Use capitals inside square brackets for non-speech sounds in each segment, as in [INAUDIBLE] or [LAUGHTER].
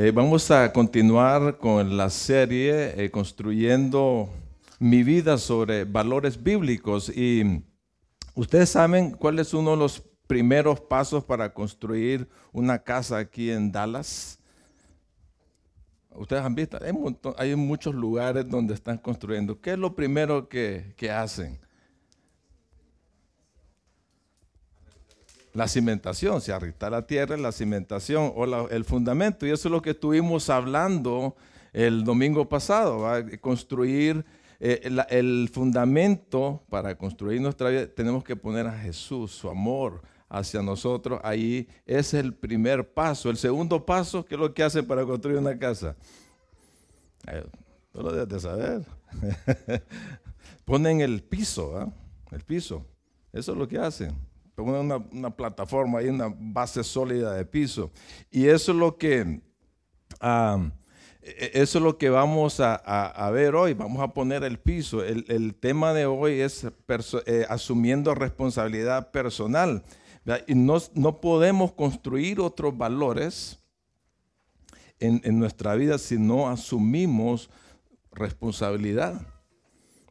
Eh, vamos a continuar con la serie eh, Construyendo mi vida sobre valores bíblicos. Y ustedes saben cuál es uno de los primeros pasos para construir una casa aquí en Dallas. Ustedes han visto, hay, muchos lugares donde están construyendo. ¿Qué es lo primero que hacen? La cimentación, se arrita la tierra, la cimentación o el fundamento. Y eso es lo que estuvimos hablando el domingo pasado, construir eh, el fundamento para construir nuestra vida. Tenemos que poner a Jesús, su amor hacia nosotros. Ahí es el primer paso. El segundo paso, ¿qué es lo que hacen para construir una casa? Eh, no lo debes de saber. [LAUGHS] Ponen el piso, el piso. Eso es lo que hacen una, una plataforma y una base sólida de piso. Y eso es lo que, e, e, eso es lo que vamos a, ver hoy. Vamos a poner el piso. El, tema de hoy es eh, asumiendo responsabilidad personal. Y no, no, podemos construir otros valores en, nuestra vida si no asumimos responsabilidad.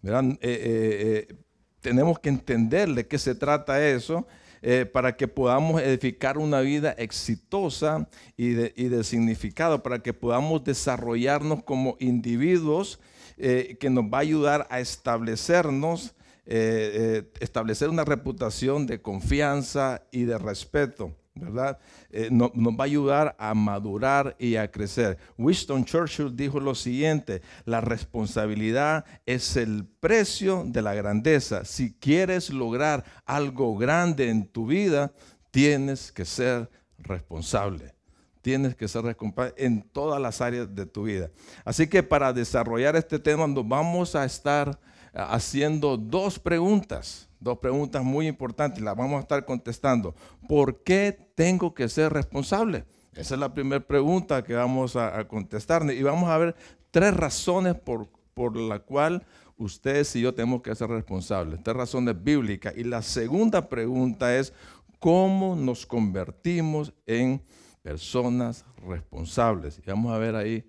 Eh, eh, tenemos que entender de qué se trata eso eh, para que podamos edificar una vida exitosa y de, significado, para que podamos desarrollarnos como individuos eh, que nos va a ayudar a establecernos, eh, establecer una reputación de confianza y de respeto. ¿Verdad? Eh, nos va a ayudar a madurar y a crecer. Winston Churchill dijo lo siguiente, la responsabilidad es el precio de la grandeza. Si quieres lograr algo grande en tu vida, tienes que ser responsable. Tienes que ser responsable en todas las áreas de tu vida. Así que para desarrollar este tema vamos a estar haciendo dos preguntas Dos preguntas muy importantes, las vamos a estar contestando. ¿Por qué tengo que ser responsable? Esa es la primera pregunta que vamos a, contestar. Y vamos a ver tres razones por, por la cual ustedes y yo tenemos que ser responsables. Tres razones bíblicas. Y la segunda pregunta es, ¿cómo nos convertimos en personas responsables? Y vamos a ver ahí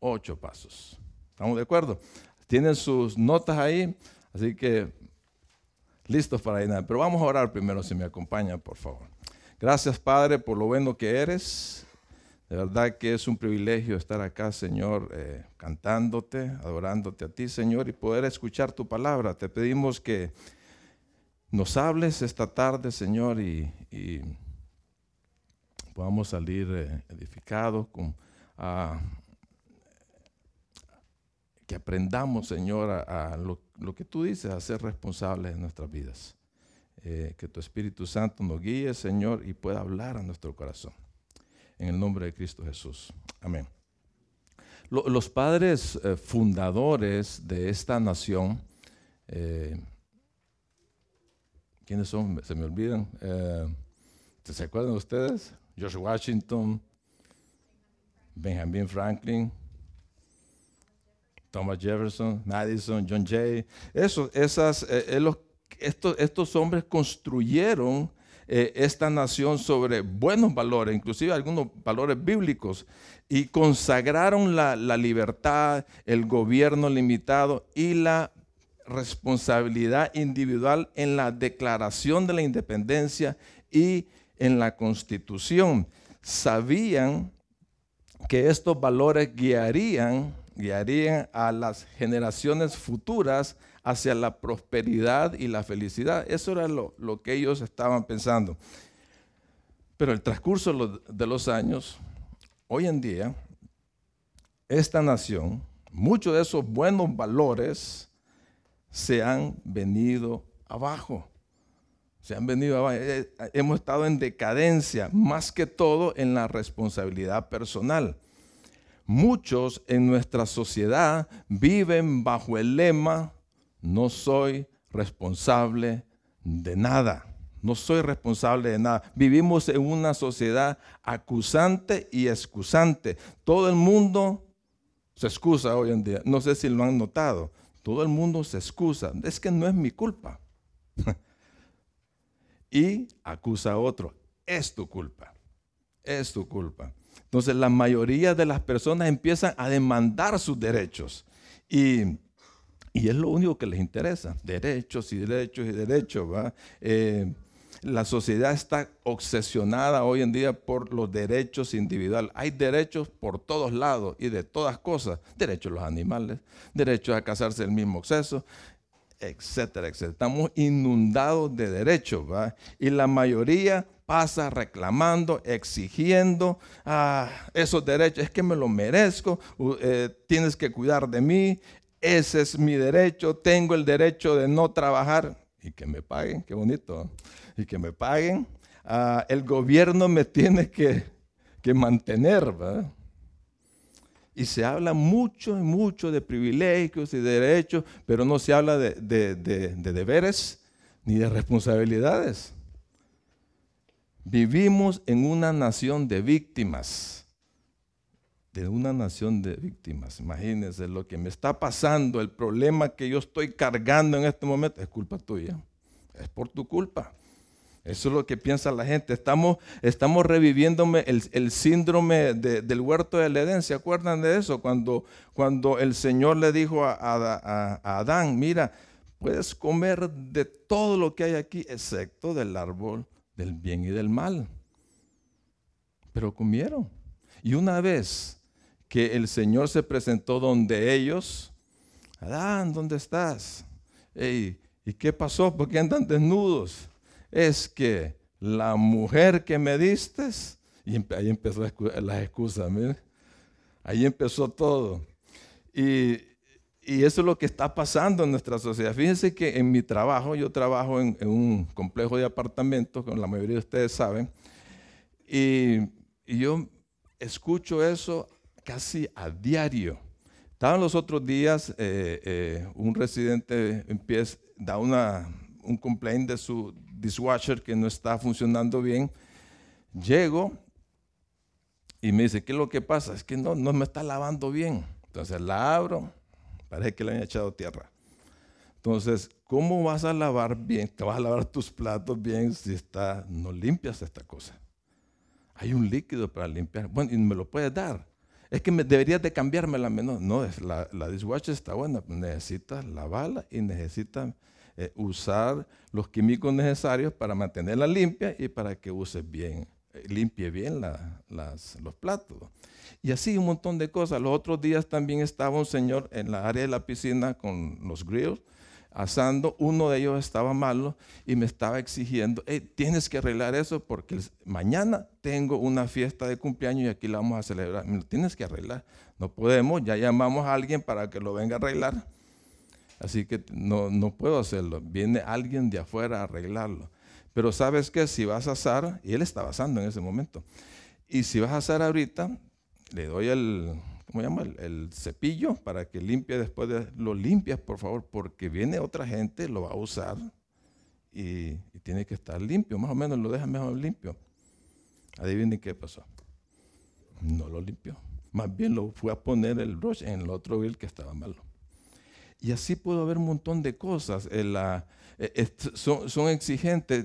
ocho pasos. ¿Estamos de acuerdo? Tienen sus notas ahí, así que listos para ir. Pero vamos a orar primero, si me acompaña, por favor. Gracias, Padre, por lo bueno que eres. De verdad que es un privilegio estar acá, Señor, eh, cantándote, adorándote a ti, Señor, y poder escuchar tu palabra. Te pedimos que nos hables esta tarde, Señor, y, podamos salir eh, edificados con... Ah, que aprendamos, Señor, a, lo, que tú dices, a ser responsables de nuestras vidas. Eh, que tu Espíritu Santo nos guíe, Señor, y pueda hablar a nuestro corazón. En el nombre de Cristo Jesús. Amén. los padres eh, fundadores de esta nación, eh, ¿quiénes son? Se me olvidan. ¿Se acuerdan ustedes? George Washington, Benjamin Franklin, Thomas Jefferson, Madison, John Jay. Eso, esas, eh, eh, estos, estos, hombres construyeron eh, esta nación sobre buenos valores, inclusive algunos valores bíblicos, y consagraron la, la libertad, el gobierno limitado y la responsabilidad individual en la declaración de la independencia y en la constitución. Sabían que estos valores guiarían guiarían a las generaciones futuras hacia la prosperidad y la felicidad. Eso era lo, que ellos estaban pensando. Pero el transcurso de los años, hoy en día, esta nación, muchos de esos buenos valores se han venido abajo. Se han venido abajo. Eh, eh, hemos estado en decadencia, más que todo en la responsabilidad personal. Muchos en nuestra sociedad viven bajo el lema, no soy responsable de nada. No soy responsable de nada. Vivimos en una sociedad acusante y excusante. Todo el mundo se excusa hoy en día. No sé si lo han notado. Todo el mundo se excusa. Es que no es mi culpa. [LAUGHS] y acusa a otro. Es tu culpa. Es tu culpa. Entonces la mayoría de las personas empiezan a demandar sus derechos. Y, es lo único que les interesa. Derechos y derechos y derechos. Eh, la sociedad está obsesionada hoy en día por los derechos individuales. Hay derechos por todos lados y de todas cosas. Derechos a los animales, derechos a casarse del mismo sexo, etcétera, etcétera. Estamos inundados de derechos, Y la mayoría pasa reclamando, exigiendo ah, esos derechos. Es que me lo merezco, eh, tienes que cuidar de mí, ese es mi derecho, tengo el derecho de no trabajar y que me paguen, qué bonito, y que me paguen. Ah, el gobierno me tiene que, que mantener, ¿verdad? Y se habla mucho y mucho de privilegios y de derechos, pero no se habla de, deberes ni de responsabilidades. Vivimos en una nación de víctimas. De una nación de víctimas. Imagínense lo que me está pasando, el problema que yo estoy cargando en este momento, es culpa tuya. Es por tu culpa. Eso es lo que piensa la gente. Estamos, estamos reviviéndome el, síndrome del huerto del Edén. ¿Se acuerdan de eso? Cuando, cuando el Señor le dijo a, a, Adán, mira, puedes comer de todo lo que hay aquí, excepto del árbol del bien y del mal. Pero comieron. Y una vez que el Señor se presentó donde ellos, Adán, ¿dónde estás? ¿Y qué pasó? ¿Por qué andan desnudos? Es que la mujer que me diste, y ahí empezó las excusas, ahí empezó todo. Y, eso es lo que está pasando en nuestra sociedad. Fíjense que en mi trabajo, yo trabajo en, un complejo de apartamentos, como la mayoría de ustedes saben, y, yo escucho eso casi a diario. Estaban los otros días, eh, eh, un residente empieza, da una, un complaint de su, dishwasher que no está funcionando bien. Llego y me dice, ¿qué es lo que pasa? Es que no, no me está lavando bien. Entonces la abro, parece que le han echado tierra. Entonces, ¿cómo vas a lavar bien? Te vas a lavar tus platos bien si está, no limpias esta cosa. Hay un líquido para limpiar. Bueno, y me lo puedes dar. Es que me, deberías de cambiarme la menor. No, la, la dishwasher está buena. Necesitas lavarla y necesitas eh, usar los químicos necesarios para mantenerla limpia y para que use bien, eh, limpie bien los platos. Y así un montón de cosas. Los otros días también estaba un señor en la área de la piscina con los grills asando. Uno de ellos estaba malo y me estaba exigiendo, tienes que arreglar eso porque mañana tengo una fiesta de cumpleaños y aquí la vamos a celebrar. tienes que arreglar. No podemos, ya llamamos a alguien para que lo venga a arreglar Así que no, no puedo hacerlo. Viene alguien de afuera a arreglarlo. Pero sabes que si vas a asar, y él estaba asando en ese momento, y si vas a asar ahorita, le doy el, ¿cómo llama? El, cepillo para que limpie después de, lo limpias por favor, porque viene otra gente, lo va a usar y, tiene que estar limpio, más o menos lo deja mejor limpio. Adivinen qué pasó. No lo limpió. Más bien lo fue a poner el brush en el otro bill que estaba malo. Y así puedo ver un montón de cosas. Eh, eh, son, exigentes,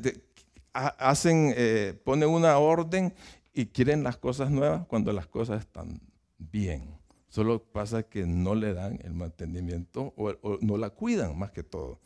hacen, eh, ponen una orden y quieren las cosas nuevas cuando las cosas están bien. Solo pasa que no le dan el mantenimiento o, no la cuidan más que todo.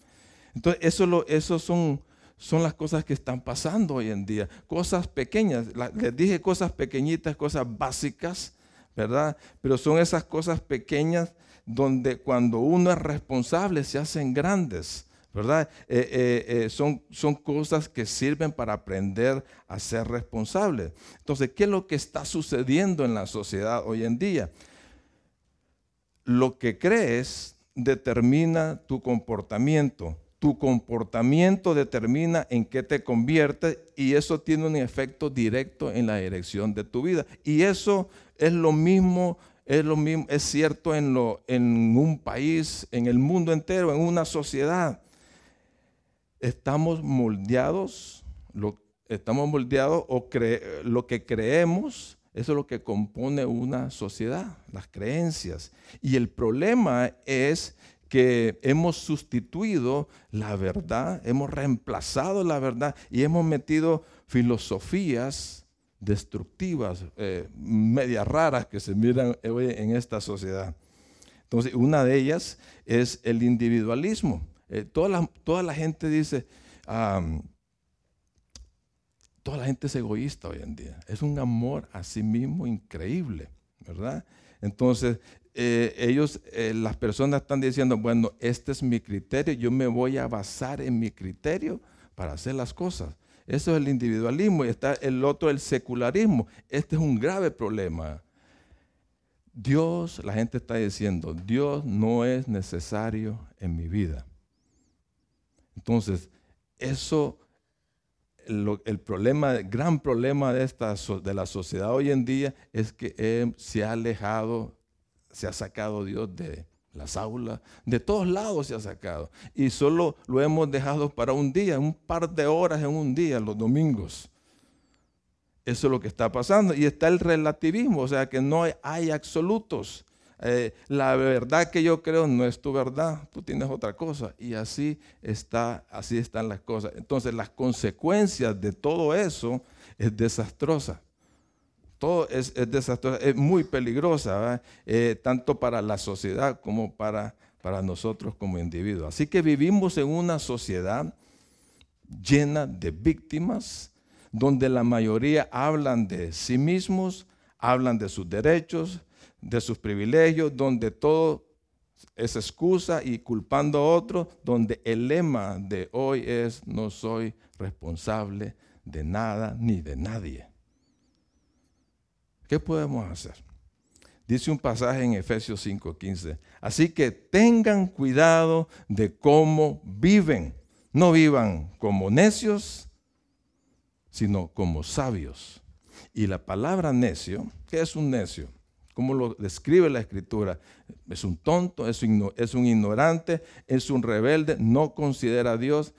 Entonces, eso, lo, eso son, son las cosas que están pasando hoy en día. Cosas pequeñas. les dije cosas pequeñitas, cosas básicas, ¿verdad? Pero son esas cosas pequeñas donde cuando uno es responsable se hacen grandes, ¿verdad? Eh, eh, eh, son, son cosas que sirven para aprender a ser responsable. Entonces, ¿qué es lo que está sucediendo en la sociedad hoy en día? Lo que crees determina tu comportamiento. Tu comportamiento determina en qué te convierte y eso tiene un efecto directo en la dirección de tu vida. Y eso es lo mismo es, lo mismo, es cierto en, lo, en un país, en el mundo entero, en una sociedad. Estamos moldeados, lo, estamos moldeados o lo que creemos, eso es lo que compone una sociedad, las creencias. Y el problema es que hemos sustituido la verdad, hemos reemplazado la verdad y hemos metido filosofías destructivas, eh, medias raras que se miran hoy en esta sociedad. Entonces, una de ellas es el individualismo. Eh, toda, la, toda, la, gente dice, toda la gente es egoísta hoy en día. Es un amor a sí mismo increíble, ¿verdad? Entonces, eh, ellos, las personas están diciendo, bueno, este es mi criterio, yo me voy a basar en mi criterio para hacer las cosas. Eso es el individualismo y está el otro, el secularismo. Este es un grave problema. Dios, la gente está diciendo, Dios no es necesario en mi vida. Entonces, eso, el problema, el gran problema de, esta, de la sociedad hoy en día es que se ha alejado, se ha sacado Dios de las aulas, de todos lados se ha sacado. Y solo lo hemos dejado para un día, un par de horas en un día, los domingos. Eso es lo que está pasando. Y está el relativismo, o sea que no hay, absolutos. Eh, la verdad que yo creo no es tu verdad, tú tienes otra cosa. Y así está, así están las cosas. Entonces las consecuencias de todo eso es desastrosa. Todo es, es desastrosa, es muy peligrosa, eh, tanto para la sociedad como para, para nosotros como individuos. Así que vivimos en una sociedad llena de víctimas, donde la mayoría hablan de sí mismos, hablan de sus derechos, de sus privilegios, donde todo es excusa y culpando a otro, donde el lema de hoy es no soy responsable de nada ni de nadie. ¿Qué podemos hacer? Dice un pasaje en Efesios 5:15. Así que tengan cuidado de cómo viven. No vivan como necios, sino como sabios. Y la palabra necio, ¿qué es un necio? ¿Cómo lo describe la escritura? Es un tonto, es un, ignorante, es un rebelde, no considera a Dios,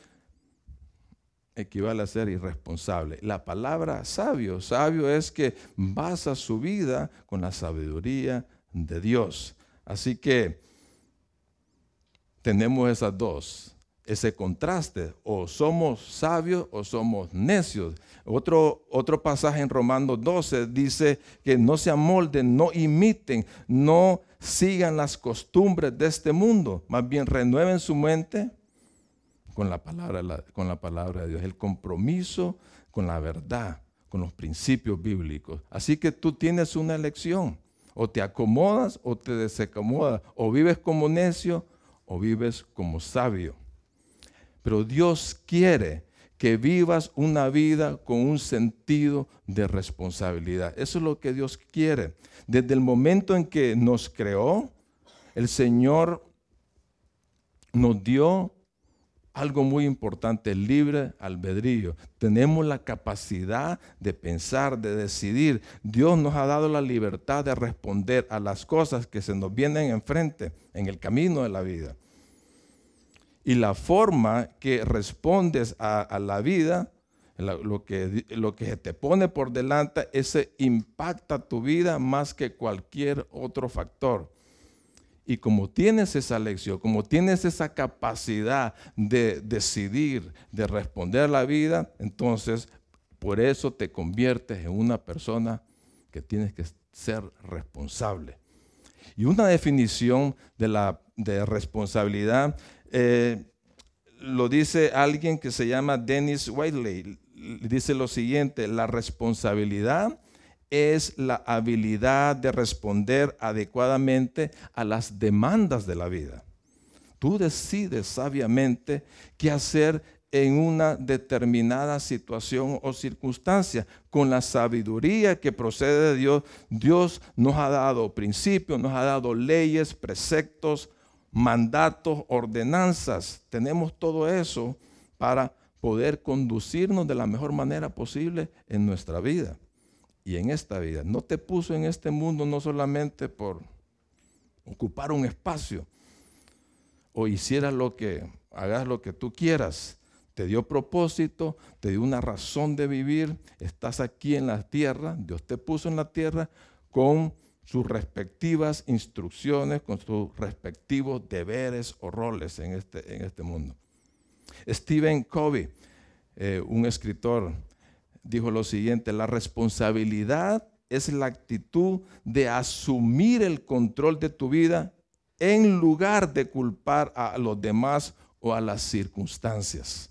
equivale a ser irresponsable. La palabra sabio, sabio es que basa su vida con la sabiduría de Dios. Así que tenemos esas dos ese contraste, o somos sabios o somos necios. Otro, otro pasaje en Romanos 12 dice que no se amolden, no imiten, no sigan las costumbres de este mundo, más bien renueven su mente con la palabra, con la palabra de Dios, el compromiso con la verdad, con los principios bíblicos. Así que tú tienes una elección, o te acomodas o te desacomodas, o vives como necio o vives como sabio. Pero Dios quiere que vivas una vida con un sentido de responsabilidad. Eso es lo que Dios quiere. Desde el momento en que nos creó, el Señor nos dio algo muy importante, el libre albedrío. Tenemos la capacidad de pensar, de decidir. Dios nos ha dado la libertad de responder a las cosas que se nos vienen enfrente en el camino de la vida y la forma que respondes a, la vida, lo que, lo que te pone por delante, ese impacta tu vida más que cualquier otro factor. Y como tienes esa lección, como tienes esa capacidad de decidir, de responder a la vida, entonces por eso te conviertes en una persona que tienes que ser responsable. Y una definición de la responsabilidad eh, lo dice alguien que se llama Dennis Whiteley. Dice lo siguiente, la responsabilidad es la habilidad de responder adecuadamente a las demandas de la vida. Tú decides sabiamente qué hacer en una determinada situación o circunstancia. Con la sabiduría que procede de Dios, Dios nos ha dado principios, nos ha dado leyes, preceptos, mandatos, ordenanzas. Tenemos todo eso para poder conducirnos de la mejor manera posible en nuestra vida y en esta vida. No te puso en este mundo no solamente por ocupar un espacio o hicieras lo que, hagas lo que tú quieras. Te dio propósito, te dio una razón de vivir. Estás aquí en la tierra, Dios te puso en la tierra con sus respectivas instrucciones, con sus respectivos deberes o roles en este, en este mundo. Stephen Covey, eh, un escritor dijo lo siguiente, la responsabilidad es la actitud de asumir el control de tu vida en lugar de culpar a los demás o a las circunstancias.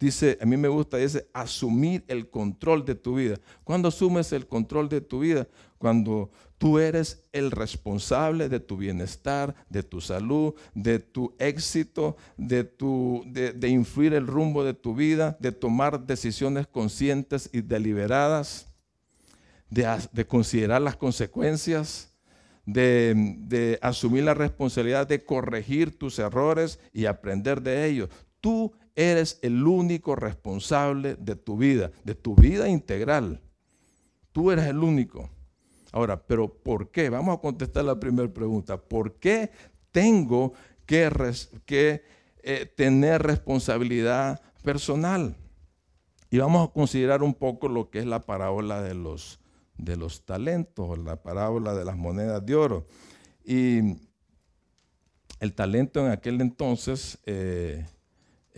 Dice, a mí me gusta, dice, asumir el control de tu vida. ¿Cuándo asumes el control de tu vida? Cuando tú eres el responsable de tu bienestar, de tu salud, de tu éxito, de, influir el rumbo de tu vida, de tomar decisiones conscientes y deliberadas, de, considerar las consecuencias, de, de, asumir la responsabilidad de corregir tus errores y aprender de ellos. Tú eres el único responsable de tu vida, de tu vida integral. Tú eres el único. Ahora, pero ¿por qué? Vamos a contestar la primera pregunta. ¿Por qué tengo que, eh, tener responsabilidad personal? Y vamos a considerar un poco lo que es la parábola de los, de los talentos, la parábola de las monedas de oro. Y el talento en aquel entonces eh,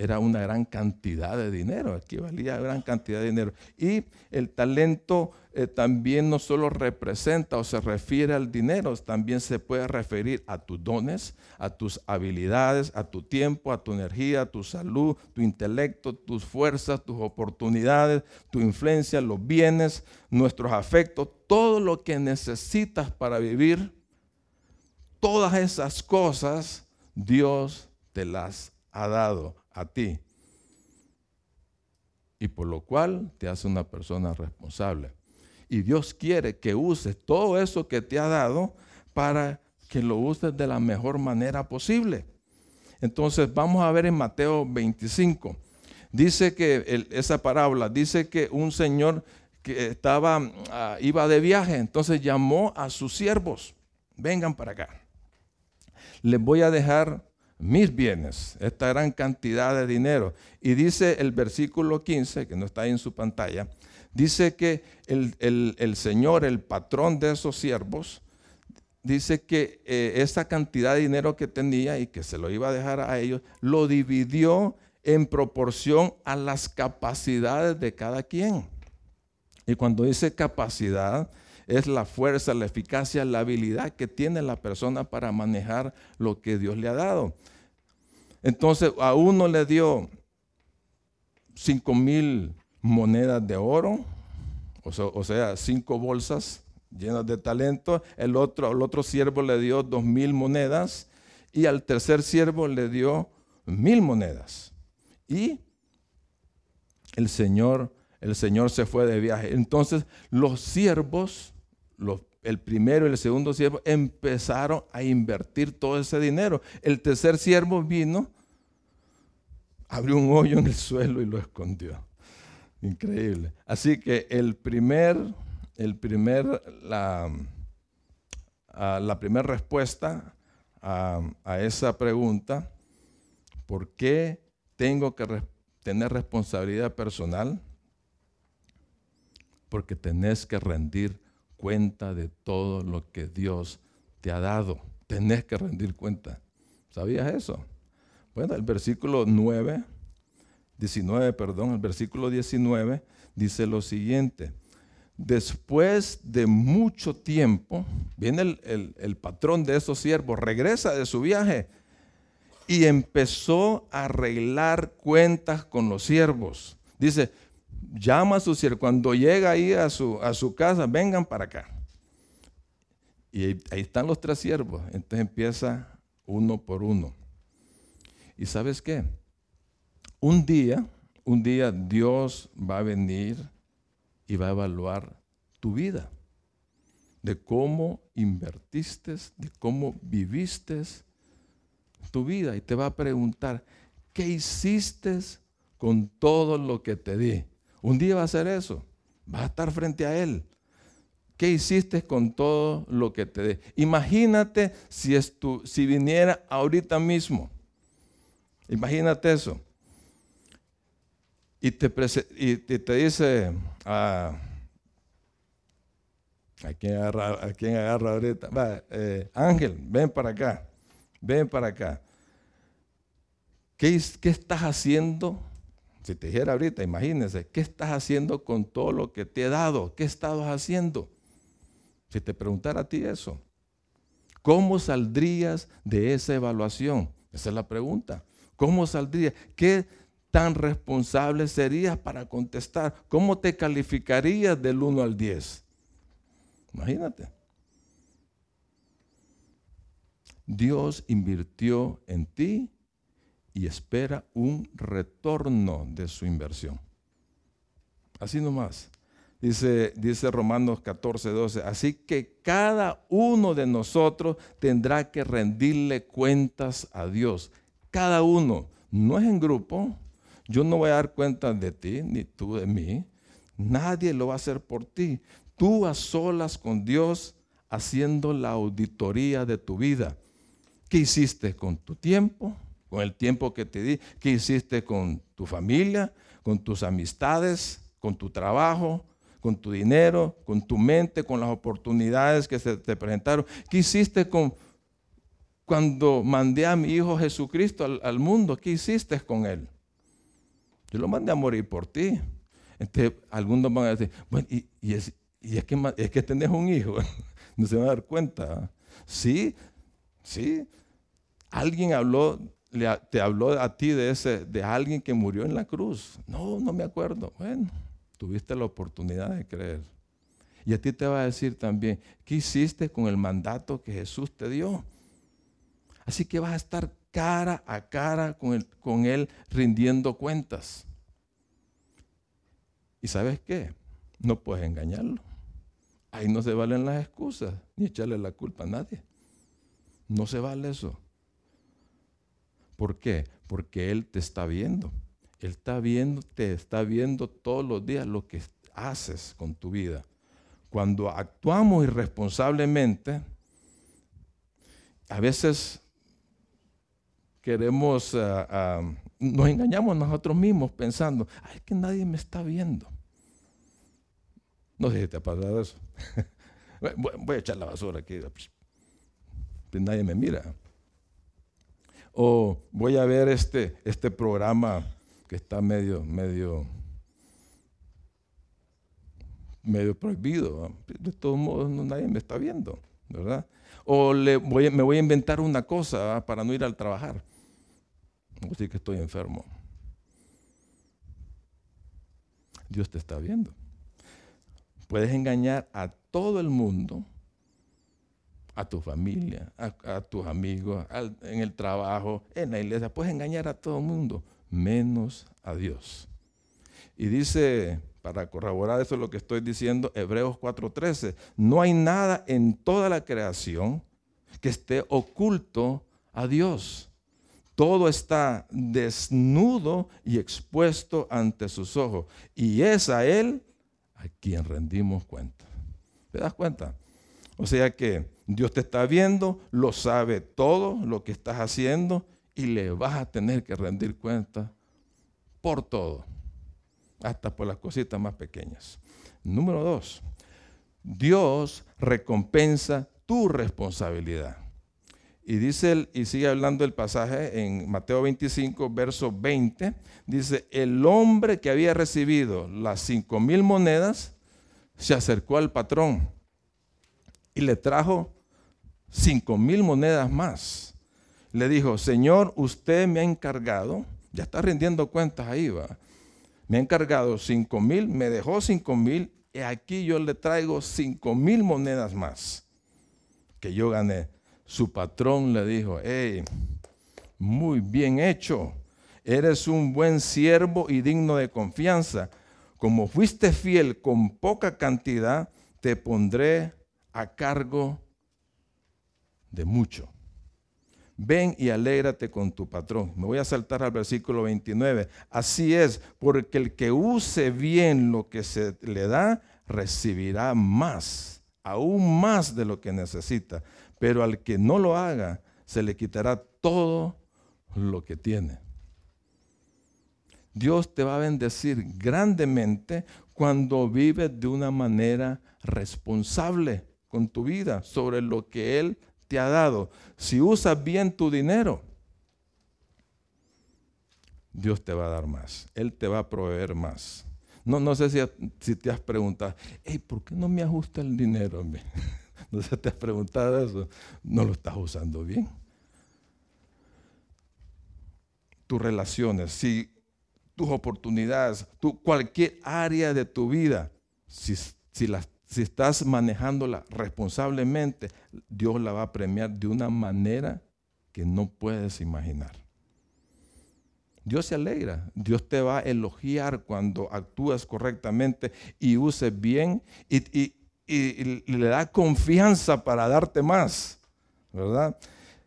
era una gran cantidad de dinero, equivalía a gran cantidad de dinero. Y el talento eh, también no solo representa o se refiere al dinero, también se puede referir a tus dones, a tus habilidades, a tu tiempo, a tu energía, a tu salud, tu intelecto, tus fuerzas, tus oportunidades, tu influencia, los bienes, nuestros afectos, todo lo que necesitas para vivir. Todas esas cosas Dios te las ha dado a ti. Y por lo cual te hace una persona responsable. Y Dios quiere que uses todo eso que te ha dado para que lo uses de la mejor manera posible. Entonces vamos a ver en Mateo 25. Dice que esa parábola, dice que un señor que estaba, ah, iba de viaje, entonces llamó a sus siervos, vengan para acá. Les voy a dejar mis bienes, esta gran cantidad de dinero. Y dice el versículo 15, que no está ahí en su pantalla, dice que el, Señor, el patrón de esos siervos, dice que eh, esa cantidad de dinero que tenía y que se lo iba a dejar a ellos, lo dividió en proporción a las capacidades de cada quien. Y cuando dice capacidad, es la fuerza, la eficacia, la habilidad que tiene la persona para manejar lo que Dios le ha dado. Entonces a uno le dio cinco mil monedas de oro, o sea, cinco bolsas llenas de talento. El otro, el otro siervo le dio dos mil monedas y al tercer siervo le dio mil monedas. Y el Señor, el Señor se fue de viaje. Entonces los siervos el primero y el segundo siervo empezaron a invertir todo ese dinero. El tercer siervo vino, abrió un hoyo en el suelo y lo escondió. Increíble. Así que el primer, el primer, la, la primera respuesta a, a, esa pregunta, ¿por qué tengo que tener responsabilidad personal? Porque tenés que rendir cuenta de todo lo que Dios te ha dado. Tenés que rendir cuenta. ¿Sabías eso? Bueno, el versículo 9, 19, perdón, el versículo 19 dice lo siguiente. Después de mucho tiempo, viene el, el patrón de esos siervos, regresa de su viaje y empezó a arreglar cuentas con los siervos. Dice, llama a su siervo. Cuando llega ahí a su, a su casa, vengan para acá. Y ahí, están los tres siervos. Entonces empieza uno por uno. ¿Y sabes qué? Un día, un día Dios va a venir y va a evaluar tu vida. De cómo invertiste, de cómo viviste tu vida. Y te va a preguntar, ¿qué hiciste con todo lo que te di? Un día va a hacer eso. Va a estar frente a Él. ¿Qué hiciste con todo lo que te dé? Imagínate si, viniera ahorita mismo. Imagínate eso. Y te, dice, ah, ¿a, quién agarra, ¿a quién agarra ahorita? Eh, Ángel, ven para acá. Ven para acá. ¿Qué, ¿Qué estás haciendo Si te dijera ahorita, imagínese, ¿qué estás haciendo con todo lo que te he dado? ¿Qué estás haciendo? Si te preguntara a ti eso, ¿cómo saldrías de esa evaluación? Esa es la pregunta. ¿Cómo saldrías? ¿Qué tan responsable serías para contestar? ¿Cómo te calificarías del 1 al 10? Imagínate. Dios invirtió en ti y espera un retorno de su inversión. Así nomás. Dice, dice Romanos 14, 12. Así que cada uno de nosotros tendrá que rendirle cuentas a Dios. Cada uno. No es en grupo. Yo no voy a dar cuentas de ti, ni tú de mí. Nadie lo va a hacer por ti. Tú a solas con Dios haciendo la auditoría de tu vida. ¿Qué hiciste con tu tiempo? Con el tiempo que te di, qué hiciste con tu familia, con tus amistades, con tu trabajo, con tu dinero, con tu mente, con las oportunidades que se te presentaron. ¿Qué hiciste con cuando mandé a mi hijo Jesucristo al, mundo? ¿Qué hiciste con él? Yo lo mandé a morir por ti. Entonces, algunos van a decir, bueno, y, es, que, es que tenés un hijo. [LAUGHS] no se van a dar cuenta. Sí, sí. Alguien habló te habló a ti de, ese, de alguien que murió en la cruz. No, no me acuerdo. Bueno, tuviste la oportunidad de creer. Y a ti te va a decir también, ¿qué hiciste con el mandato que Jesús te dio? Así que vas a estar cara a cara con, con Él rindiendo cuentas. ¿Y sabes qué? No puedes engañarlo. Ahí no se valen las excusas, ni echarle la culpa a nadie. No se vale eso. ¿Por qué? Porque Él te está viendo. Él está viendo, te está viendo todos los días lo que haces con tu vida. Cuando actuamos irresponsablemente, a veces queremos, ah, ah, nos engañamos nosotros mismos pensando, ay, es que nadie me está viendo. No sé si te ha pasado eso. [LAUGHS] Voy a echar la basura aquí. Pues nadie me mira o voy a ver este, este programa que está medio, medio, medio prohibido. De todos modos, nadie me está viendo, ¿verdad? O le voy, me voy a inventar una cosa para no ir al trabajar. Así que estoy enfermo. Dios te está viendo. Puedes engañar a todo el mundo a tu familia, a, tus amigos, en el trabajo, en la iglesia. Puedes engañar a todo el mundo, menos a Dios. Y dice, para corroborar eso lo que estoy diciendo, Hebreos 4:13, no hay nada en toda la creación que esté oculto a Dios. Todo está desnudo y expuesto ante sus ojos. Y es a Él a quien rendimos cuenta. ¿Te das cuenta? O sea que Dios te está viendo, lo sabe todo lo que estás haciendo y le vas a tener que rendir cuenta por todo, hasta por las cositas más pequeñas. Número dos, Dios recompensa tu responsabilidad. Y dice y sigue hablando el pasaje en Mateo 25, verso 20, dice, el hombre que había recibido las cinco mil monedas se acercó al patrón y le trajo cinco mil monedas más. Le dijo, Señor, usted me ha encargado, ya está rindiendo cuentas ahí, va. Me ha encargado cinco mil, me dejó cinco mil, y aquí yo le traigo cinco mil monedas más que yo gané. Su patrón le dijo, hey, muy bien hecho, eres un buen siervo y digno de confianza. Como fuiste fiel con poca cantidad, te pondré a cargo de mucho. Ven y alégrate con tu patrón. Me voy a saltar al versículo 29. Así es, porque el que use bien lo que se le da, recibirá más, aún más de lo que necesita. Pero al que no lo haga, se le quitará todo lo que tiene. Dios te va a bendecir grandemente cuando vives de una manera responsable con tu vida sobre lo que Él ha dado, si usas bien tu dinero, Dios te va a dar más. Él te va a proveer más. No, no sé si, si te has preguntado, hey, ¿por qué no me ajusta el dinero? [LAUGHS] No sé te has preguntado eso. No lo estás usando bien. Tus relaciones, si tus oportunidades, tu, cualquier área de tu vida, si, si, si estás manejándola responsablemente, Dios la va a premiar de una manera que no puedes imaginar. Dios se alegra, Dios te va a elogiar cuando actúas correctamente y uses bien y, le da confianza para darte más, ¿verdad?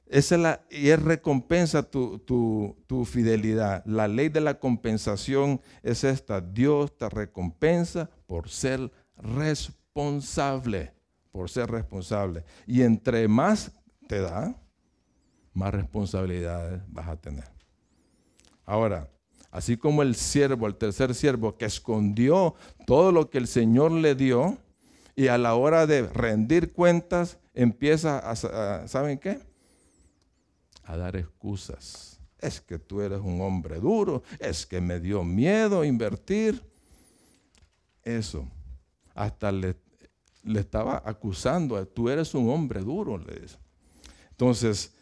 Esa es la, y es recompensa tu, tu, fidelidad. La ley de la compensación es esta. Dios te recompensa por ser responsable, por ser responsable. Y entre más te da, más responsabilidades vas a tener. Ahora, así como el siervo, el tercer siervo, que escondió todo lo que el Señor le dio y a la hora de rendir cuentas empieza a, ¿saben qué? A dar excusas. Es que tú eres un hombre duro, es que me dio miedo invertir. Eso. Hasta le, le estaba acusando, tú eres un hombre duro, le dice. Entonces,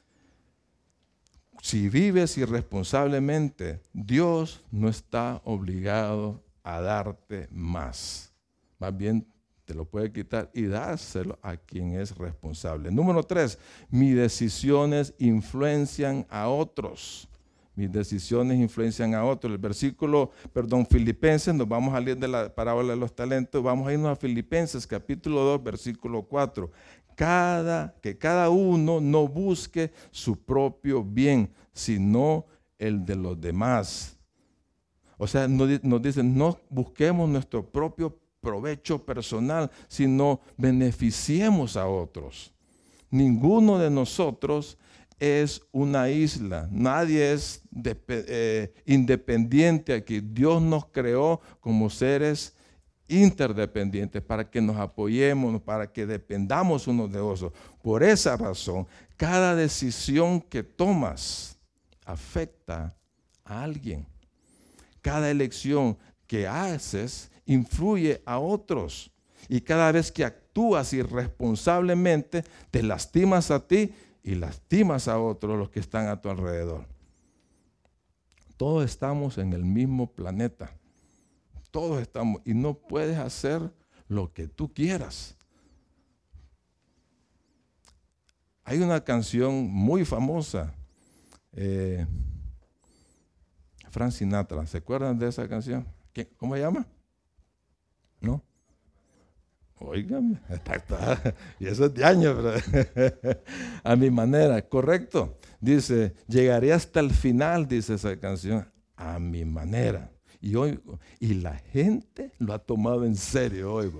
si vives irresponsablemente, Dios no está obligado a darte más. Más bien te lo puede quitar y dárselo a quien es responsable. Número tres, mis decisiones influencian a otros. Mis decisiones influencian a otros. El versículo, perdón, Filipenses, nos vamos a leer de la parábola de los talentos, vamos a irnos a Filipenses capítulo 2, versículo 4 cada, que cada uno no busque su propio bien, sino el de los demás. O sea, nos dicen, no busquemos nuestro propio provecho personal, sino beneficiemos a otros. Ninguno de nosotros es una isla, nadie es eh, independiente aquí. Dios nos creó como seres interdependientes, para que nos apoyemos, para que dependamos unos de otros. Por esa razón, cada decisión que tomas afecta a alguien. Cada elección que haces influye a otros. Y cada vez que actúas irresponsablemente, te lastimas a ti y lastimas a otros los que están a tu alrededor. Todos estamos en el mismo planeta. Todos estamos. Y no puedes hacer lo que tú quieras. Hay una canción muy famosa. Eh, Frank Sinatra, ¿se acuerdan de esa canción? ¿Cómo se llama? ¿No? Oigan, y eso es de años, [LAUGHS] a mi manera, correcto. Dice, llegaré hasta el final, dice esa canción, a mi manera. Y, hoy, y la gente lo ha tomado en serio hoy.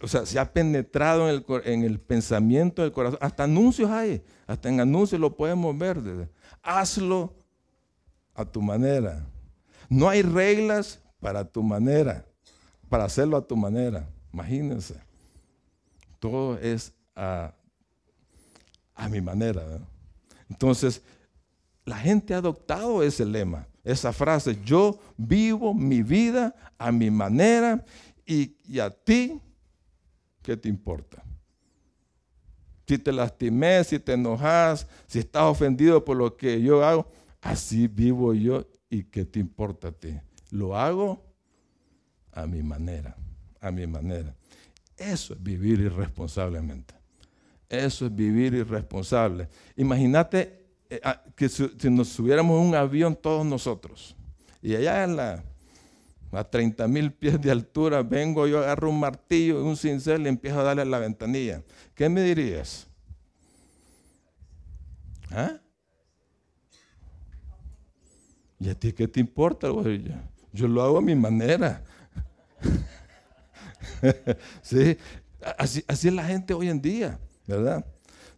O sea, se ha penetrado en el, en el, pensamiento del corazón. Hasta anuncios hay, hasta en anuncios lo podemos ver. Hazlo a tu manera. No hay reglas para tu manera, para hacerlo a tu manera. Imagínense. Todo es a, a mi manera. Entonces, la gente ha adoptado ese lema esa frase, yo vivo mi vida a mi manera y, a ti, ¿qué te importa? Si te lastimé, si te enojas, si estás ofendido por lo que yo hago, así vivo yo y ¿qué te importa a ti? Lo hago a mi manera, a mi manera. Eso es vivir irresponsablemente. Eso es vivir irresponsable. Imagínate eh, ah, que si, nos subiéramos un avión todos nosotros, y allá a 30 mil pies de altura, vengo yo, agarro un martillo un cincel y empiezo a darle a la ventanilla. ¿Qué me dirías? ¿Ah? ¿Y a ti qué te importa? Yo lo hago a mi manera. [LAUGHS] sí, así, es la gente hoy en día, ¿verdad?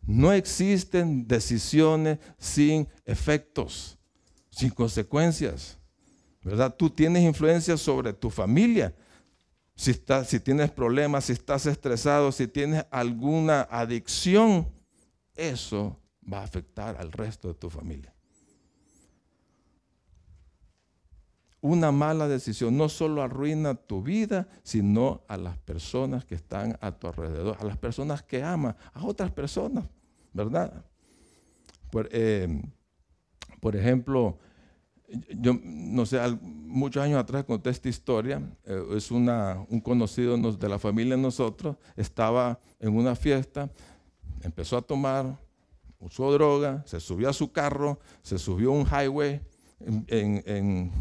No existen decisiones sin efectos, sin consecuencias. ¿Verdad? Tú tienes influencia sobre tu familia. Si, si tienes problemas, si estás estresado, si tienes alguna adicción, eso va a afectar al resto de tu familia. Una mala decisión. No solo arruina tu vida, sino a las personas que están a tu alrededor, a las personas que aman, a otras personas, ¿verdad? Por, eh, por ejemplo, yo no sé, muchos años atrás conté esta historia, eh, es una, un conocido de la familia de nosotros, estaba en una fiesta, empezó a tomar, usó droga, se subió a su carro, se subió a un highway en,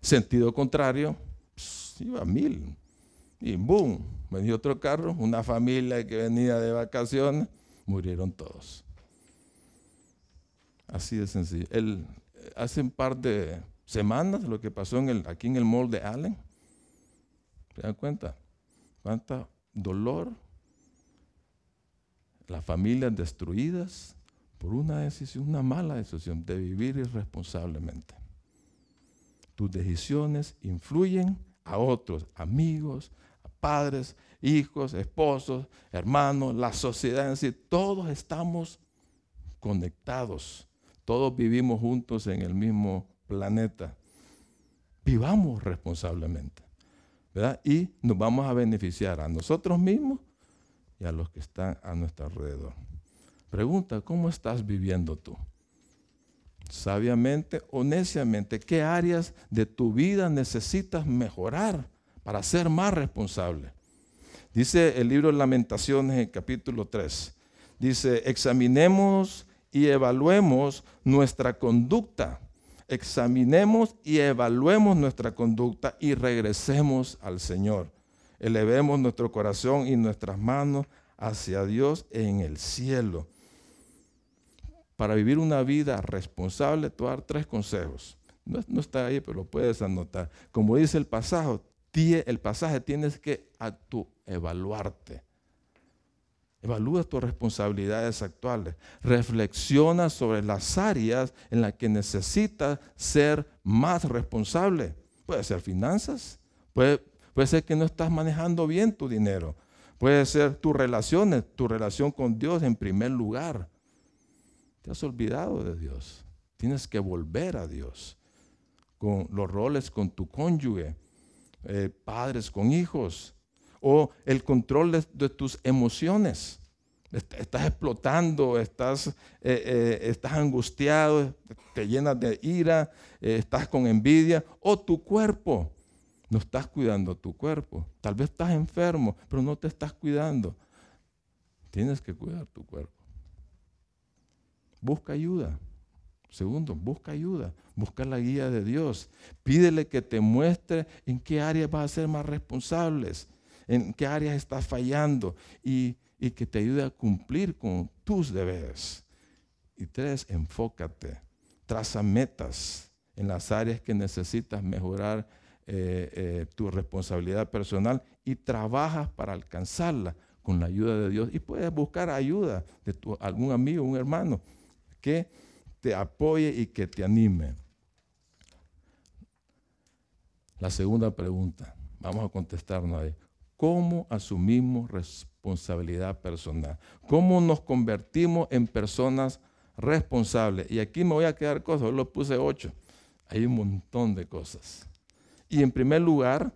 sentido contrario, iba a mil, y boom, venía otro carro, una familia que venía de vacaciones, murieron todos. Así de sencillo. El, hace un par de semanas lo que pasó aquí en el mall de Allen. ¿Se dan cuenta? ¿Cuánto dolor? Las familias destruidas por una decisión, una mala decisión de vivir irresponsablemente. Tus decisiones influyen a otros, amigos, a padres, hijos, esposos, hermanos, la sociedad en sí. Todos estamos conectados todos vivimos juntos en el mismo planeta. Vivamos responsablemente. ¿verdad? Y nos vamos a beneficiar a nosotros mismos y a los que están a nuestro alrededor. Pregunta, ¿cómo estás viviendo tú? Sabiamente o neciamente, ¿qué áreas de tu vida necesitas mejorar para ser más responsable? Dice el libro Lamentaciones en capítulo 3. Dice, examinemos y evaluemos nuestra conducta. Examinemos y evaluemos nuestra conducta y regresemos al Señor. Elevemos nuestro corazón y nuestras manos hacia Dios en el cielo. Para vivir una vida responsable, te voy tres consejos. No, no está ahí, pero lo puedes anotar. Como dice el pasaje, el pasaje tienes que evaluarte Evalúa tus responsabilidades actuales. Reflexiona sobre las áreas en las que necesitas ser más responsable. Puede ser finanzas, puede, puede ser que no estás manejando bien tu dinero, puede ser tus relaciones, tu relación con Dios en primer lugar. Te has olvidado de Dios. Tienes que volver a Dios. Con los roles con tu cónyuge, eh, padres con hijos, o el control de, tus emociones. Estás explotando, estás, eh, eh, estás angustiado, te llenas de ira, estás con envidia, o tu cuerpo. No estás cuidando tu cuerpo. Tal vez estás enfermo, pero no te estás cuidando. Tienes que cuidar tu cuerpo. Busca ayuda. Segundo, busca ayuda. Busca la guía de Dios. Pídele que te muestre en qué áreas vas a ser más responsables en qué áreas estás fallando y, que te ayude a cumplir con tus deberes. Y tres, enfócate, traza metas en las áreas que necesitas mejorar eh, eh, tu responsabilidad personal y trabajas para alcanzarla con la ayuda de Dios. Y puedes buscar ayuda de algún amigo, un hermano, que te apoye y que te anime. La segunda pregunta, vamos a contestarnos ahí. ¿Cómo asumimos responsabilidad personal? ¿Cómo nos convertimos en personas responsables? Y aquí me voy a quedar cosas, yo lo puse ocho. Hay un montón de cosas. Y en primer lugar,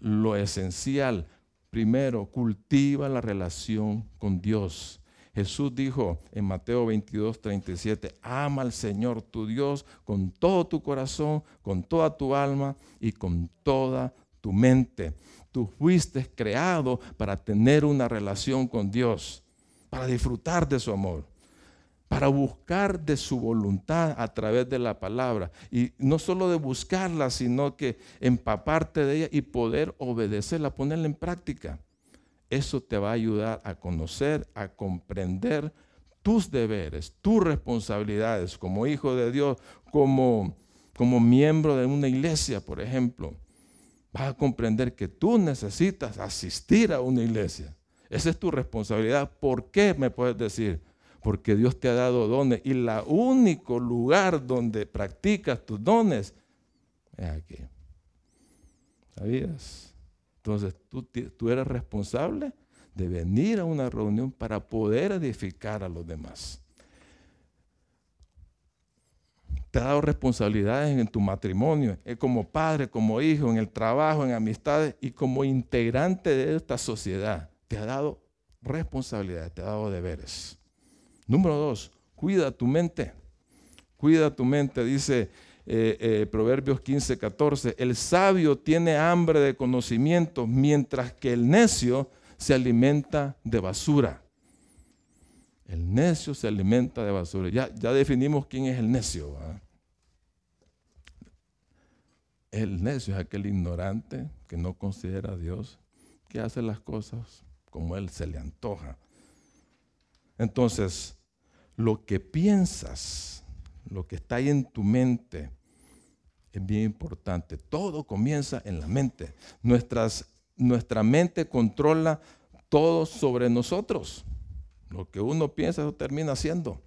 lo esencial, primero, cultiva la relación con Dios. Jesús dijo en Mateo 22, 37, ama al Señor tu Dios con todo tu corazón, con toda tu alma y con toda tu mente. Tú fuiste creado para tener una relación con Dios, para disfrutar de su amor, para buscar de su voluntad a través de la palabra. Y no solo de buscarla, sino que empaparte de ella y poder obedecerla, ponerla en práctica. Eso te va a ayudar a conocer, a comprender tus deberes, tus responsabilidades como hijo de Dios, como, como miembro de una iglesia, por ejemplo vas a comprender que tú necesitas asistir a una iglesia. Esa es tu responsabilidad. ¿Por qué me puedes decir? Porque Dios te ha dado dones y el único lugar donde practicas tus dones es aquí. ¿Sabías? Entonces tú, tú eres responsable de venir a una reunión para poder edificar a los demás. te ha dado responsabilidades en tu matrimonio, eh, como padre, como hijo, en el trabajo, en amistades y como integrante de esta sociedad. Te ha dado responsabilidades, te ha dado deberes. Número dos, cuida tu mente. Cuida tu mente, dice eh, eh, Proverbios 15, 14. El sabio tiene hambre de conocimiento, mientras que el necio se alimenta de basura. El necio se alimenta de basura. Ya, ya definimos quién es el necio. El necio es aquel ignorante que no considera a Dios, que hace las cosas como él se le antoja. Entonces, lo que piensas, lo que está ahí en tu mente, es bien importante. Todo comienza en la mente. Nuestras, nuestra mente controla todo sobre nosotros. Lo que uno piensa, eso termina siendo.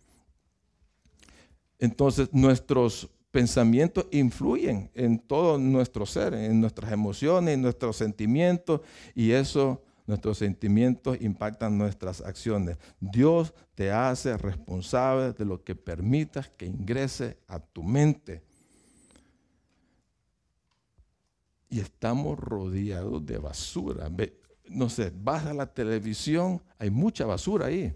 Entonces, nuestros pensamientos influyen en todo nuestro ser, en nuestras emociones, en nuestros sentimientos, y eso, nuestros sentimientos impactan nuestras acciones. Dios te hace responsable de lo que permitas que ingrese a tu mente. Y estamos rodeados de basura no sé, vas a la televisión, hay mucha basura ahí.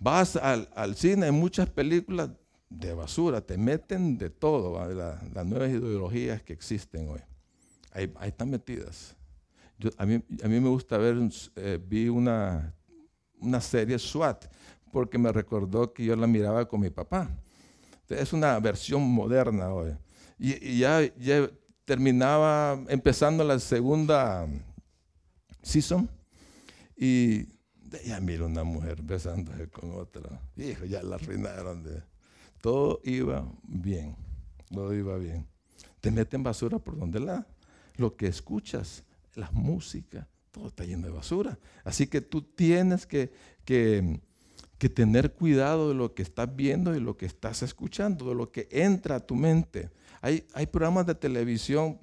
Vas al, cine, hay muchas películas de basura, te meten de todo, las nuevas ideologías que existen hoy. Ahí, están metidas. a, mí, a, mí, me gusta ver, eh, vi una, una serie SWAT, porque me recordó que yo la miraba con mi papá. es una versión moderna hoy. Y, ya, ya terminaba empezando la segunda season y ya mira una mujer besándose con otra. Hijo, ya la arruinaron. De... Todo iba bien, todo iba bien. Te meten basura por donde la, lo que escuchas, la música, todo está lleno de basura. Así que tú tienes que, que, que tener cuidado de lo que estás viendo y lo que estás escuchando, de lo que entra a tu mente. Hay, programas de televisión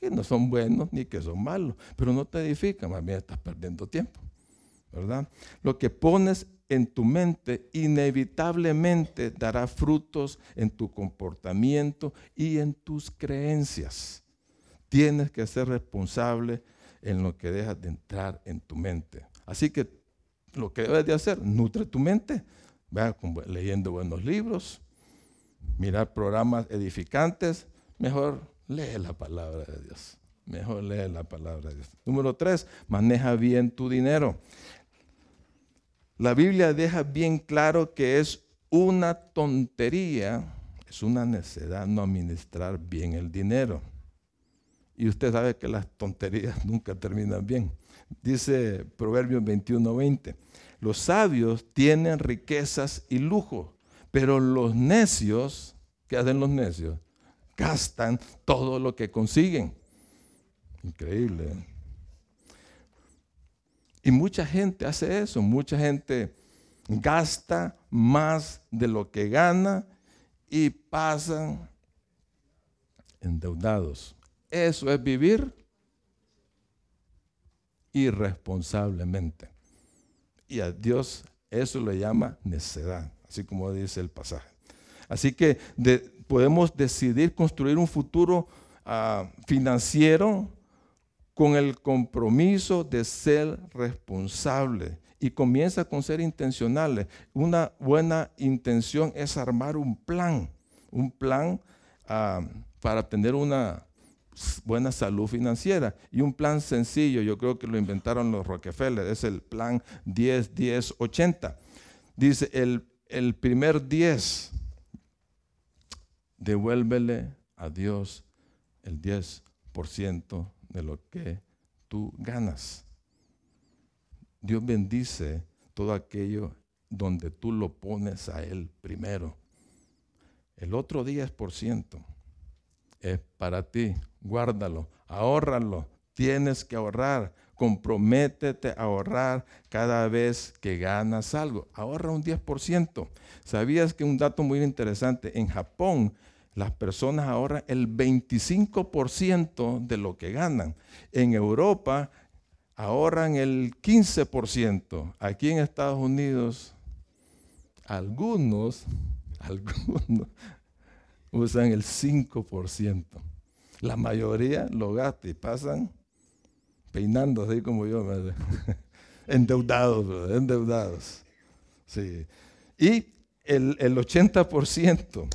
que no son buenos ni que son malos, pero no te edifican, más bien estás perdiendo tiempo. ¿Verdad? Lo que pones en tu mente inevitablemente dará frutos en tu comportamiento y en tus creencias. Tienes que ser responsable en lo que dejas de entrar en tu mente. Así que lo que debes de hacer, nutre tu mente, leyendo buenos libros, mirar programas edificantes, mejor lee la palabra de Dios. Mejor lee la palabra de Dios. Número tres, maneja bien tu dinero. La Biblia deja bien claro que es una tontería, es una necedad no administrar bien el dinero. Y usted sabe que las tonterías [LAUGHS] nunca terminan bien. Dice Proverbios 21:20, los sabios tienen riquezas y lujo, pero los necios, ¿qué hacen los necios? Gastan todo lo que consiguen. Increíble. Y mucha gente hace eso, mucha gente gasta más de lo que gana y pasan endeudados. Eso es vivir irresponsablemente. Y a Dios eso le llama necedad así como dice el pasaje. Así que podemos decidir construir un futuro ah, financiero con el compromiso de ser responsable. Y comienza con ser intencionales. Una buena intención es armar un plan, un plan ah, para tener una buena salud financiera. Y un plan sencillo, yo creo que lo inventaron los Rockefeller, es el plan 10-10-80. Dice, el el primer diez, devuélvele a Dios el 10% de lo que tú ganas. Dios bendice todo aquello donde tú lo pones a Él primero. El otro 10% es para ti. Guárdalo, ahórralo. Tienes que ahorrar comprométete a ahorrar cada vez que ganas algo. Ahorra un 10%. ¿Sabías que un dato muy interesante? En Japón las personas ahorran el 25% de lo que ganan. En Europa ahorran el 15%. Aquí en Estados Unidos algunos [LAUGHS] Algunos usan el 5%. La mayoría lo gasta y pasan peinando así como yo, [LAUGHS] endeudados, endeudados. Sí. Y el, el 80%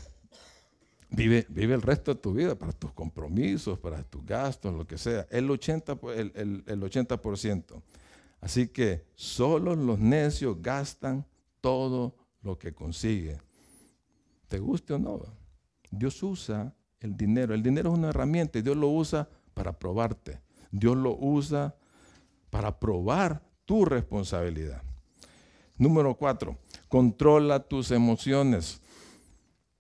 vive, vive el resto de tu vida para tus compromisos, para tus gastos, lo que sea. El 80%. El, el 80%. Así que solo los necios gastan todo lo que consiguen. ¿Te guste o no? Dios usa el dinero. El dinero es una herramienta y Dios lo usa para probarte. Dios lo usa para probar tu responsabilidad. Número cuatro, controla tus emociones.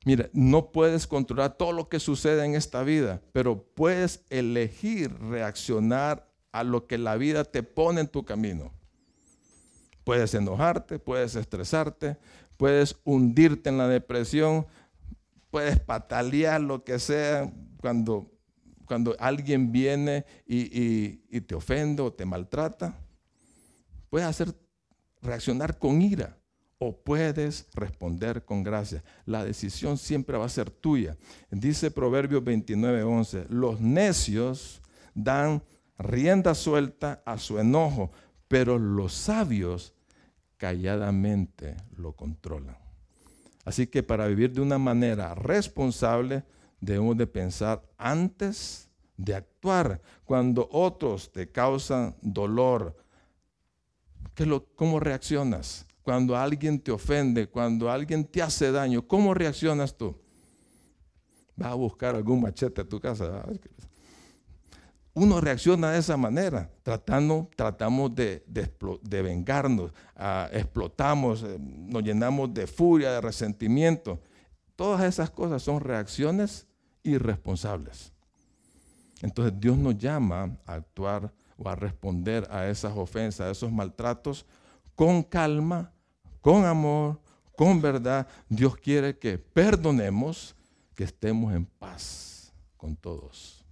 Mira, no puedes controlar todo lo que sucede en esta vida, pero puedes elegir reaccionar a lo que la vida te pone en tu camino. Puedes enojarte, puedes estresarte, puedes hundirte en la depresión, puedes patalear lo que sea cuando, cuando alguien viene y, te ofende o te maltrata. Puedes hacer reaccionar con ira o puedes responder con gracia. La decisión siempre va a ser tuya. Dice Proverbios 29:11, los necios dan rienda suelta a su enojo, pero los sabios calladamente lo controlan. Así que para vivir de una manera responsable debemos de pensar antes de actuar. Cuando otros te causan dolor, ¿cómo reaccionas? Cuando alguien te ofende, cuando alguien te hace daño, ¿cómo reaccionas tú? ¿Vas a buscar algún machete a tu casa? uno reacciona de esa manera, tratando, tratamos de, vengarnos, ah, explotamos, eh, nos llenamos de furia, de resentimiento. Todas esas cosas son reacciones irresponsables. Entonces Dios nos llama a actuar o a responder a esas ofensas, a esos maltratos, con calma, con amor, con verdad. Dios quiere que perdonemos, que estemos en paz con todos.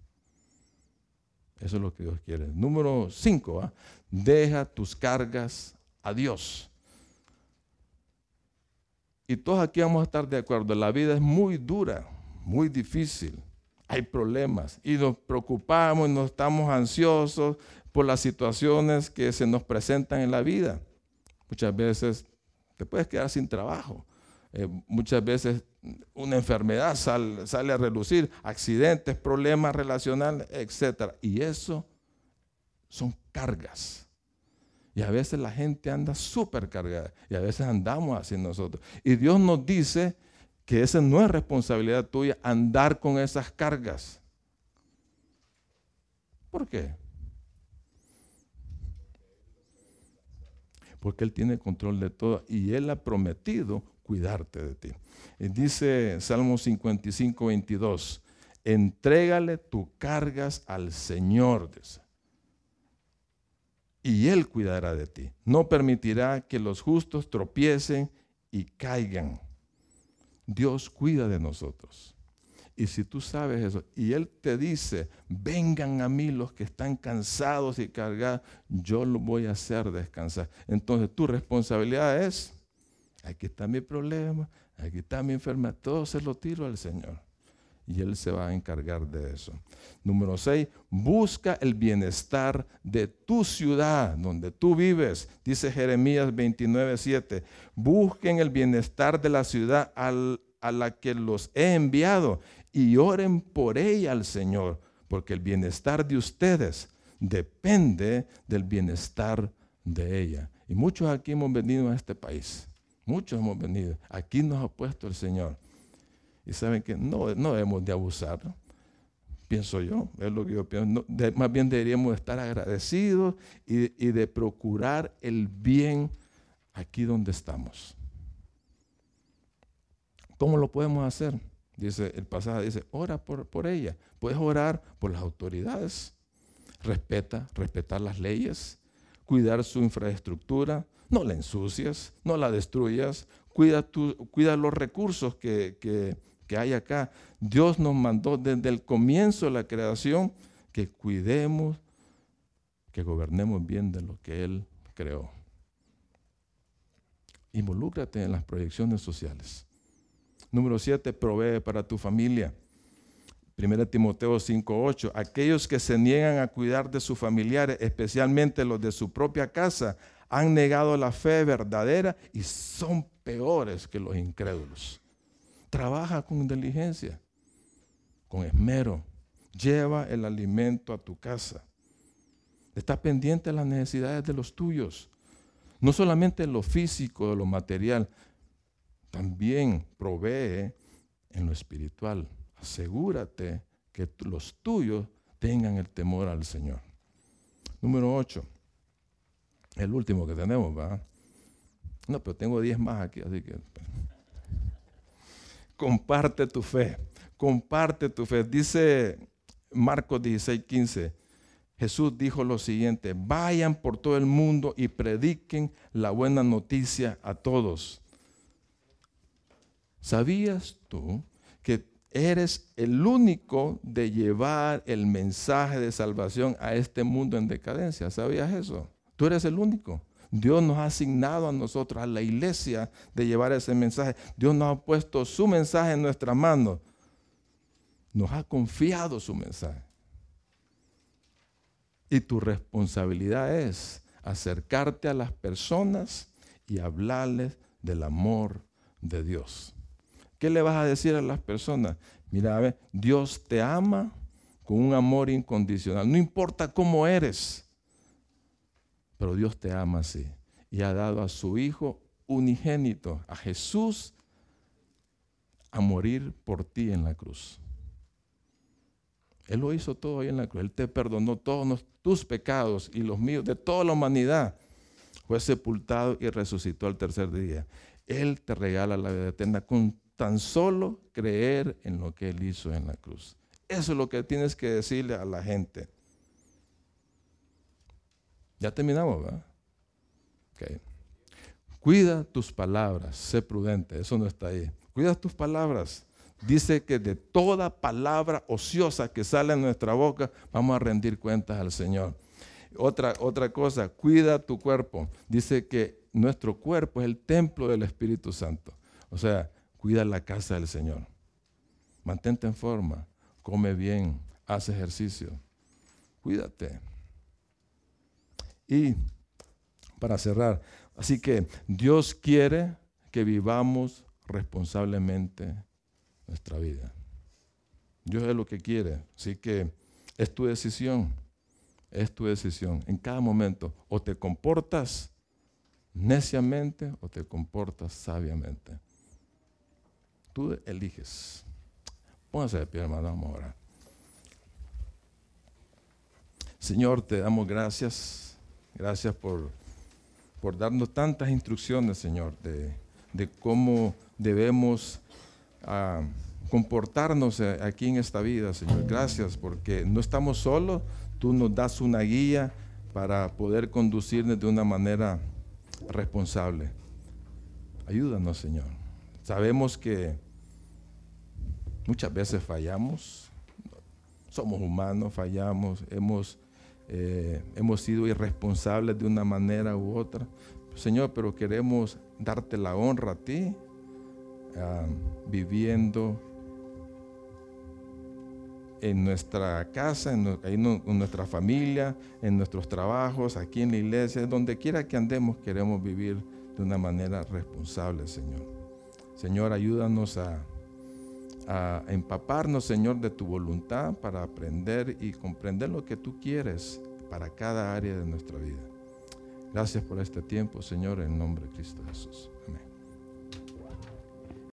Eso es lo que Dios quiere. Número 5, deja tus cargas a Dios. Y todos aquí vamos a estar de acuerdo. La vida es muy dura, muy difícil. Hay problemas y nos preocupamos nos estamos ansiosos por las situaciones que se nos presentan en la vida. Muchas veces te puedes quedar sin trabajo. Eh, muchas veces una enfermedad sale, a relucir, accidentes, problemas relacionales, etc. Y eso son cargas. Y a veces la gente anda súper cargada y a veces andamos así nosotros. Y Dios nos dice que esa no es responsabilidad tuya andar con esas cargas. ¿Por qué? Porque Él tiene control de todo y Él ha prometido cuidarte de ti. Y dice Salmo 55, 22, entrégale tus cargas al Señor, y Él cuidará de ti. No permitirá que los justos tropiecen y caigan. Dios cuida de nosotros. Y si tú sabes eso, y Él te dice, vengan a mí los que están cansados y cargados, yo lo voy a hacer descansar. Entonces tu responsabilidad es aquí está mi problema, aquí está mi enfermedad, todo se lo tiro al Señor. Y Él se va a encargar de eso. Número 6, busca el bienestar de tu ciudad, donde tú vives. Dice Jeremías 29, 7. Busquen el bienestar de la ciudad a la que los he enviado y oren por ella al Señor, porque el bienestar de ustedes depende del bienestar de ella. Y muchos aquí hemos venido a este país Muchos hemos venido. Aquí nos ha puesto el Señor. Y saben que no, no debemos de abusar, pienso yo, es lo que yo pienso. más bien deberíamos estar agradecidos y, y de procurar el bien aquí donde estamos. ¿Cómo lo podemos hacer? Dice el pasaje, dice, ora por, por ella. Puedes orar por las autoridades, respeta, respetar las leyes, cuidar su infraestructura, no la ensucias, no la destruyas, cuida, cuida los recursos que, que hay acá. Dios nos mandó desde el comienzo de la creación que cuidemos, que gobernemos bien de lo que Él creó. Involúcrate en las proyecciones sociales. Número 7, provee para tu familia. 1 Timoteo 5:8, aquellos que se niegan a cuidar de sus familiares, especialmente los de su propia casa, han negado la fe verdadera y son peores que los incrédulos. Trabaja con diligencia, con esmero. Lleva el alimento a tu casa. Está pendiente de las necesidades de los tuyos. No solamente en lo físico, de lo material, también provee en lo espiritual. Asegúrate que los tuyos tengan el temor al Señor. Número 8. El último que tenemos, ¿va? No, pero tengo 10 más aquí, así que. Comparte tu fe. Comparte tu fe. Dice Marcos 16, 15. Jesús dijo lo siguiente, vayan por todo el mundo y prediquen la buena noticia a todos. ¿Sabías tú que eres el único de llevar el mensaje de salvación a este mundo en decadencia? ¿Sabías eso? Tú eres el único. Dios nos ha asignado a nosotros, a la iglesia, de llevar ese mensaje. Dios nos ha puesto su mensaje en nuestras manos. Nos ha confiado su mensaje. Y tu responsabilidad es acercarte a las personas y hablarles del amor de Dios. ¿Qué le vas a decir a las personas? Mira, a ver, Dios te ama con un amor incondicional. No importa cómo eres, pero Dios te ama así. Y ha dado a su Hijo unigénito, a Jesús, a morir por ti en la cruz. Él lo hizo todo ahí en la cruz. Él te perdonó todos tus pecados y los míos, de toda la humanidad. Fue sepultado y resucitó al tercer día. Él te regala la vida eterna con tan solo creer en lo que Él hizo en la cruz. Eso es lo que tienes que decirle a la gente. Ya terminamos, ¿verdad? Cuida tus palabras, sé prudente, eso no está ahí. Cuida tus palabras. Dice que de toda palabra ociosa que sale en nuestra boca, vamos a rendir cuentas al Señor. Otra, otra cosa, cuida tu cuerpo. Dice que nuestro cuerpo es el templo del Espíritu Santo. O sea, cuida la casa del Señor. Mantente en forma, come bien, haz ejercicio. Cuídate. Y para cerrar, así que Dios quiere que vivamos responsablemente nuestra vida. Dios es lo que quiere. Así que es tu decisión. Es tu decisión. En cada momento o te comportas neciamente o te comportas sabiamente. Tú eliges. Póngase de pie, hermano. Vamos a orar. Señor, te damos gracias. Gracias por, por darnos tantas instrucciones, Señor, de, de cómo debemos a comportarnos aquí en esta vida, Señor. Gracias porque no estamos solos, tú nos das una guía para poder conducirnos de una manera responsable. Ayúdanos, Señor. Sabemos que muchas veces fallamos, somos humanos, fallamos, hemos, eh, hemos sido irresponsables de una manera u otra. Señor, pero queremos darte la honra a ti viviendo en nuestra casa, en, nuestra familia, en nuestros trabajos, aquí en la iglesia, donde quiera que andemos, queremos vivir de una manera responsable, Señor. Señor, ayúdanos a, a empaparnos, Señor, de tu voluntad para aprender y comprender lo que tú quieres para cada área de nuestra vida. Gracias por este tiempo, Señor, en nombre de Cristo Jesús. Amén.